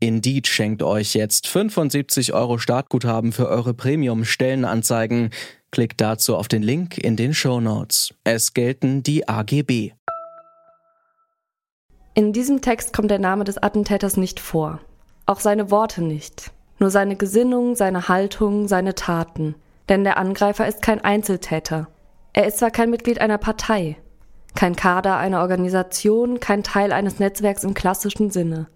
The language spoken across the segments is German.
Indeed schenkt euch jetzt 75 Euro Startguthaben für eure Premium-Stellenanzeigen. Klickt dazu auf den Link in den Show Notes. Es gelten die AGB. In diesem Text kommt der Name des Attentäters nicht vor. Auch seine Worte nicht. Nur seine Gesinnung, seine Haltung, seine Taten. Denn der Angreifer ist kein Einzeltäter. Er ist zwar kein Mitglied einer Partei, kein Kader einer Organisation, kein Teil eines Netzwerks im klassischen Sinne.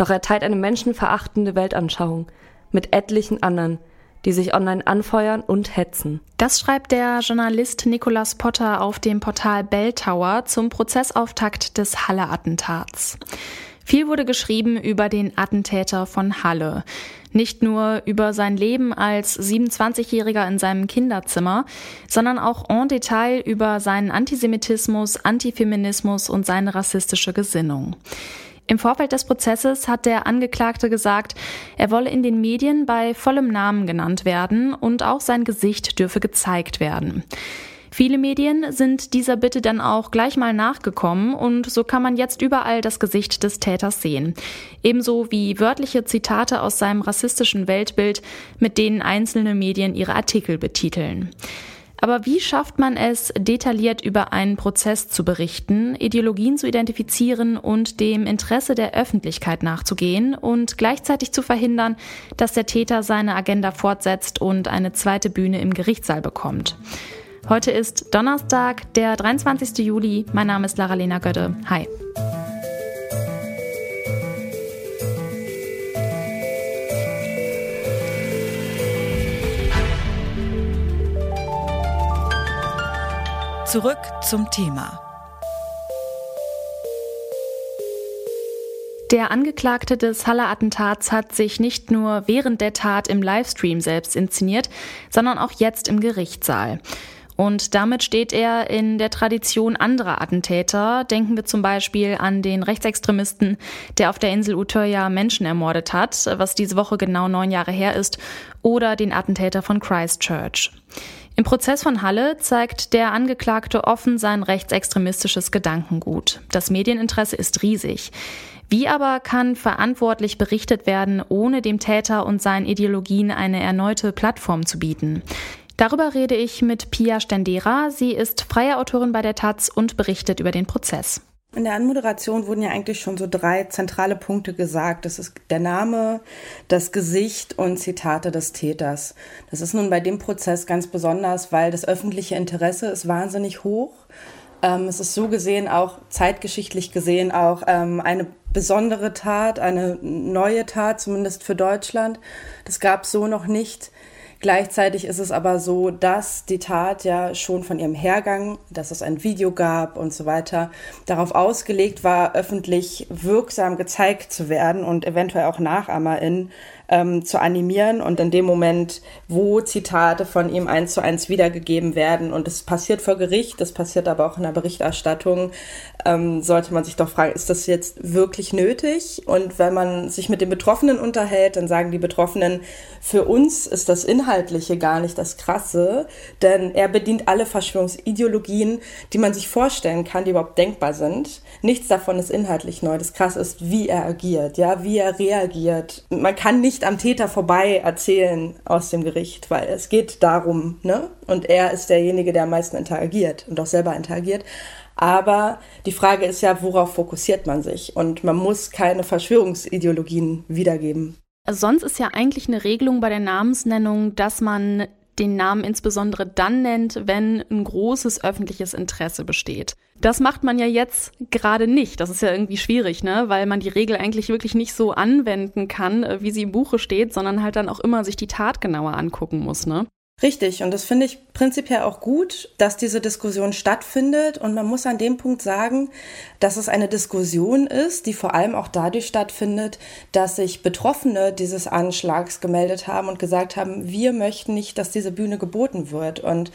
Doch er teilt eine menschenverachtende Weltanschauung mit etlichen anderen, die sich online anfeuern und hetzen. Das schreibt der Journalist Nicolas Potter auf dem Portal Bell Tower zum Prozessauftakt des Halle-Attentats. Viel wurde geschrieben über den Attentäter von Halle. Nicht nur über sein Leben als 27-Jähriger in seinem Kinderzimmer, sondern auch en Detail über seinen Antisemitismus, Antifeminismus und seine rassistische Gesinnung. Im Vorfeld des Prozesses hat der Angeklagte gesagt, er wolle in den Medien bei vollem Namen genannt werden und auch sein Gesicht dürfe gezeigt werden. Viele Medien sind dieser Bitte dann auch gleich mal nachgekommen und so kann man jetzt überall das Gesicht des Täters sehen. Ebenso wie wörtliche Zitate aus seinem rassistischen Weltbild, mit denen einzelne Medien ihre Artikel betiteln. Aber wie schafft man es, detailliert über einen Prozess zu berichten, Ideologien zu identifizieren und dem Interesse der Öffentlichkeit nachzugehen und gleichzeitig zu verhindern, dass der Täter seine Agenda fortsetzt und eine zweite Bühne im Gerichtssaal bekommt? Heute ist Donnerstag, der 23. Juli. Mein Name ist Lara-Lena Götte. Hi. Zurück zum Thema. Der Angeklagte des Halle-Attentats hat sich nicht nur während der Tat im Livestream selbst inszeniert, sondern auch jetzt im Gerichtssaal. Und damit steht er in der Tradition anderer Attentäter. Denken wir zum Beispiel an den Rechtsextremisten, der auf der Insel Utøya Menschen ermordet hat, was diese Woche genau neun Jahre her ist, oder den Attentäter von Christchurch. Im Prozess von Halle zeigt der Angeklagte offen sein rechtsextremistisches Gedankengut. Das Medieninteresse ist riesig. Wie aber kann verantwortlich berichtet werden, ohne dem Täter und seinen Ideologien eine erneute Plattform zu bieten? Darüber rede ich mit Pia Stendera. Sie ist freie Autorin bei der Taz und berichtet über den Prozess. In der Anmoderation wurden ja eigentlich schon so drei zentrale Punkte gesagt. Das ist der Name, das Gesicht und Zitate des Täters. Das ist nun bei dem Prozess ganz besonders, weil das öffentliche Interesse ist wahnsinnig hoch. Ähm, es ist so gesehen auch zeitgeschichtlich gesehen auch ähm, eine besondere Tat, eine neue Tat, zumindest für Deutschland. Das gab es so noch nicht. Gleichzeitig ist es aber so, dass die Tat ja schon von ihrem Hergang, dass es ein Video gab und so weiter, darauf ausgelegt war, öffentlich wirksam gezeigt zu werden und eventuell auch NachahmerInnen ähm, zu animieren und in dem Moment, wo Zitate von ihm eins zu eins wiedergegeben werden und es passiert vor Gericht, das passiert aber auch in der Berichterstattung, ähm, sollte man sich doch fragen, ist das jetzt wirklich nötig? Und wenn man sich mit den Betroffenen unterhält, dann sagen die Betroffenen, für uns ist das Inhaltliche gar nicht das Krasse, denn er bedient alle Verschwörungsideologien, die man sich vorstellen kann, die überhaupt denkbar sind. Nichts davon ist inhaltlich neu. Das Krasse ist, wie er agiert, ja, wie er reagiert. Man kann nicht am Täter vorbei erzählen aus dem Gericht, weil es geht darum, ne? Und er ist derjenige, der am meisten interagiert und auch selber interagiert. Aber die Frage ist ja, worauf fokussiert man sich? Und man muss keine Verschwörungsideologien wiedergeben. Also sonst ist ja eigentlich eine Regelung bei der Namensnennung, dass man den Namen insbesondere dann nennt, wenn ein großes öffentliches Interesse besteht. Das macht man ja jetzt gerade nicht. Das ist ja irgendwie schwierig, ne? Weil man die Regel eigentlich wirklich nicht so anwenden kann, äh, wie sie im Buche steht, sondern halt dann auch immer sich die Tat genauer angucken muss, ne? Richtig, und das finde ich prinzipiell auch gut, dass diese Diskussion stattfindet. Und man muss an dem Punkt sagen, dass es eine Diskussion ist, die vor allem auch dadurch stattfindet, dass sich Betroffene dieses Anschlags gemeldet haben und gesagt haben, wir möchten nicht, dass diese Bühne geboten wird. Und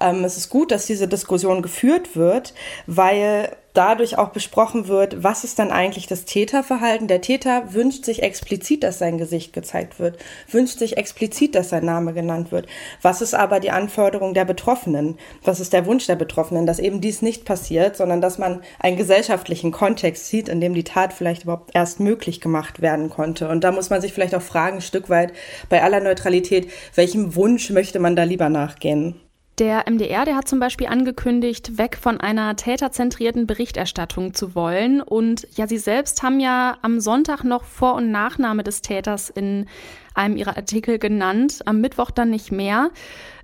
ähm, es ist gut, dass diese Diskussion geführt wird, weil dadurch auch besprochen wird, was ist dann eigentlich das Täterverhalten. Der Täter wünscht sich explizit, dass sein Gesicht gezeigt wird, wünscht sich explizit, dass sein Name genannt wird. Was ist aber die Anforderung der Betroffenen? Was ist der Wunsch der Betroffenen, dass eben dies nicht passiert, sondern dass man einen gesellschaftlichen Kontext sieht, in dem die Tat vielleicht überhaupt erst möglich gemacht werden konnte. Und da muss man sich vielleicht auch fragen, ein Stück weit bei aller Neutralität, welchem Wunsch möchte man da lieber nachgehen? Der MDR, der hat zum Beispiel angekündigt, weg von einer täterzentrierten Berichterstattung zu wollen. Und ja, Sie selbst haben ja am Sonntag noch Vor- und Nachname des Täters in einem Ihrer Artikel genannt, am Mittwoch dann nicht mehr.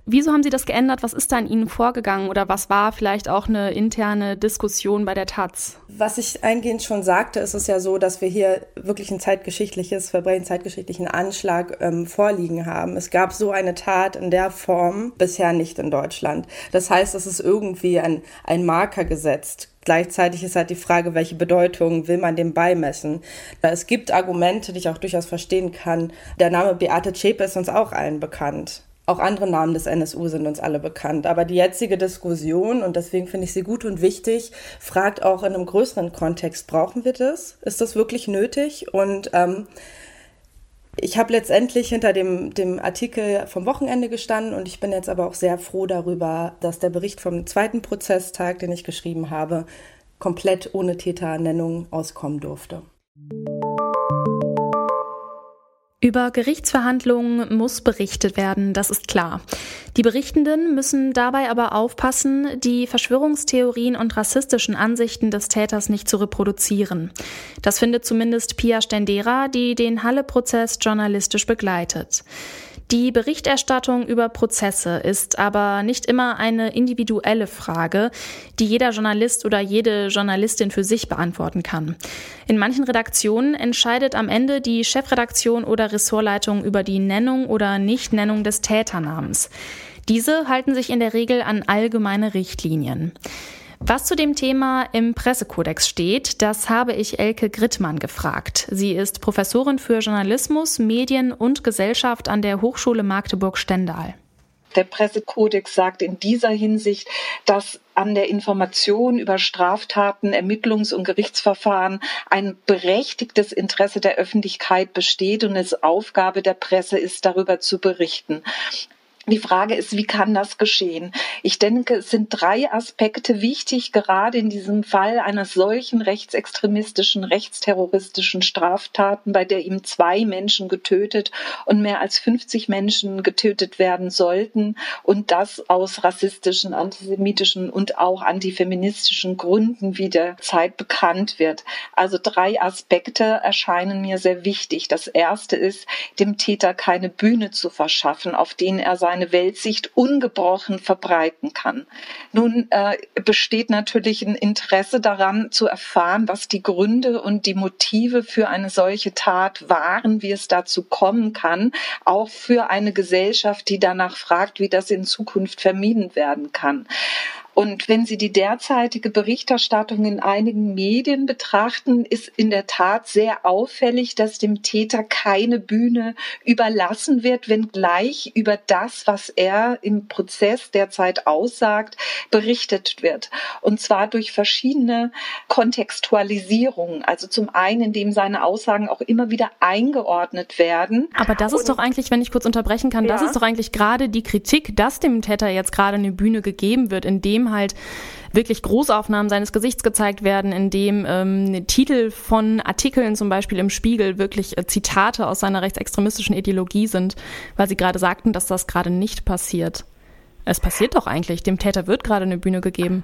Wieso haben Sie das geändert? Was ist da in Ihnen vorgegangen? Oder was war vielleicht auch eine interne Diskussion bei der Taz? Was ich eingehend schon sagte, ist es ja so, dass wir hier wirklich ein zeitgeschichtliches Verbrechen, zeitgeschichtlichen Anschlag ähm, vorliegen haben. Es gab so eine Tat in der Form bisher nicht in Deutschland. Das heißt, es ist irgendwie ein, ein Marker gesetzt. Gleichzeitig ist halt die Frage, welche Bedeutung will man dem beimessen. Es gibt Argumente, die ich auch durchaus verstehen kann. Der Name Beate Zschäpe ist uns auch allen bekannt. Auch andere Namen des NSU sind uns alle bekannt. Aber die jetzige Diskussion, und deswegen finde ich sie gut und wichtig, fragt auch in einem größeren Kontext, brauchen wir das? Ist das wirklich nötig? Und ähm, ich habe letztendlich hinter dem, dem Artikel vom Wochenende gestanden und ich bin jetzt aber auch sehr froh darüber, dass der Bericht vom zweiten Prozesstag, den ich geschrieben habe, komplett ohne Täternennung auskommen durfte. Über Gerichtsverhandlungen muss berichtet werden, das ist klar. Die Berichtenden müssen dabei aber aufpassen, die Verschwörungstheorien und rassistischen Ansichten des Täters nicht zu reproduzieren. Das findet zumindest Pia Stendera, die den Halle-Prozess journalistisch begleitet. Die Berichterstattung über Prozesse ist aber nicht immer eine individuelle Frage, die jeder Journalist oder jede Journalistin für sich beantworten kann. In manchen Redaktionen entscheidet am Ende die Chefredaktion oder Ressortleitung über die Nennung oder Nichtnennung des Täternamens. Diese halten sich in der Regel an allgemeine Richtlinien. Was zu dem Thema im Pressekodex steht, das habe ich Elke Grittmann gefragt. Sie ist Professorin für Journalismus, Medien und Gesellschaft an der Hochschule Magdeburg-Stendal. Der Pressekodex sagt in dieser Hinsicht, dass an der Information über Straftaten, Ermittlungs- und Gerichtsverfahren ein berechtigtes Interesse der Öffentlichkeit besteht und es Aufgabe der Presse ist, darüber zu berichten. Die Frage ist, wie kann das geschehen? Ich denke, es sind drei Aspekte wichtig, gerade in diesem Fall eines solchen rechtsextremistischen, rechtsterroristischen Straftaten, bei der ihm zwei Menschen getötet und mehr als 50 Menschen getötet werden sollten und das aus rassistischen, antisemitischen und auch antifeministischen Gründen, wie der Zeit bekannt wird. Also drei Aspekte erscheinen mir sehr wichtig. Das erste ist, dem Täter keine Bühne zu verschaffen, auf denen er sein seine Weltsicht ungebrochen verbreiten kann. Nun äh, besteht natürlich ein Interesse daran zu erfahren, was die Gründe und die Motive für eine solche Tat waren, wie es dazu kommen kann, auch für eine Gesellschaft, die danach fragt, wie das in Zukunft vermieden werden kann. Und wenn Sie die derzeitige Berichterstattung in einigen Medien betrachten, ist in der Tat sehr auffällig, dass dem Täter keine Bühne überlassen wird, wenngleich über das, was er im Prozess derzeit aussagt, berichtet wird. Und zwar durch verschiedene Kontextualisierungen. Also zum einen, indem seine Aussagen auch immer wieder eingeordnet werden. Aber das ist Und, doch eigentlich, wenn ich kurz unterbrechen kann, ja. das ist doch eigentlich gerade die Kritik, dass dem Täter jetzt gerade eine Bühne gegeben wird, indem halt wirklich Großaufnahmen seines Gesichts gezeigt werden, in dem ähm, Titel von Artikeln zum Beispiel im Spiegel wirklich äh, Zitate aus seiner rechtsextremistischen Ideologie sind, weil sie gerade sagten, dass das gerade nicht passiert. Es passiert doch eigentlich. Dem Täter wird gerade eine Bühne gegeben.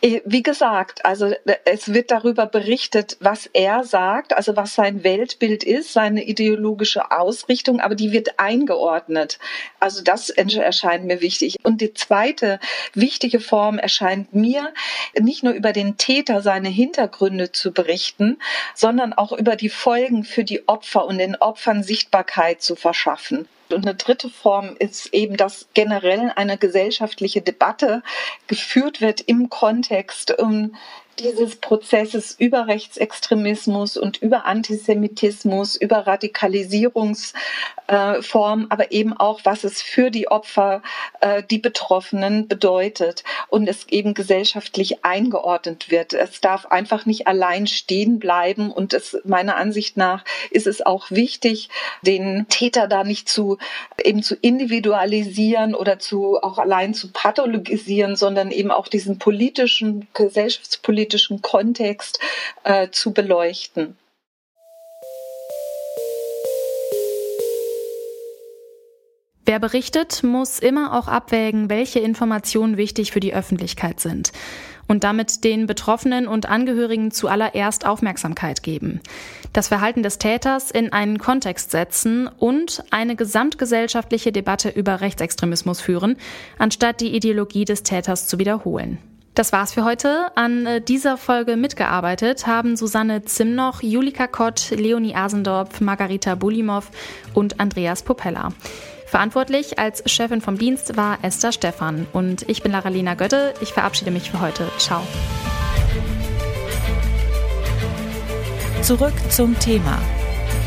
Wie gesagt, also äh, es wird darüber berichtet, was er sagt, also was sein Weltbild ist, seine ideologische Ausrichtung, aber die wird eingeordnet. Also das erscheint mir wichtig. Und die zweite wichtige Form erscheint mir, nicht nur über den Täter seine Hintergründe zu berichten, sondern auch über die Folgen für die Opfer und den Opfern Sichtbarkeit zu verschaffen. Und eine dritte Form ist eben, dass generell eine gesellschaftliche Debatte geführt wird im Kontext um dieses Prozesses über Rechtsextremismus und über Antisemitismus, über Radikalisierungsformen, äh, aber eben auch, was es für die Opfer, äh, die Betroffenen bedeutet und es eben gesellschaftlich eingeordnet wird. Es darf einfach nicht allein stehen bleiben und es, meiner Ansicht nach ist es auch wichtig, den Täter da nicht zu, eben zu individualisieren oder zu, auch allein zu pathologisieren, sondern eben auch diesen politischen, gesellschaftspolitischen politischen Kontext äh, zu beleuchten. Wer berichtet, muss immer auch abwägen, welche Informationen wichtig für die Öffentlichkeit sind und damit den Betroffenen und Angehörigen zuallererst Aufmerksamkeit geben, das Verhalten des Täters in einen Kontext setzen und eine gesamtgesellschaftliche Debatte über Rechtsextremismus führen, anstatt die Ideologie des Täters zu wiederholen. Das war's für heute. An äh, dieser Folge mitgearbeitet haben Susanne Zimnoch, Julika Kott, Leonie Asendorf, Margarita Bulimov und Andreas Popella. Verantwortlich als Chefin vom Dienst war Esther Stephan und ich bin Laralina Götte. Ich verabschiede mich für heute. Ciao. Zurück zum Thema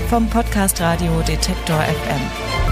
vom Podcast Radio Detektor FM.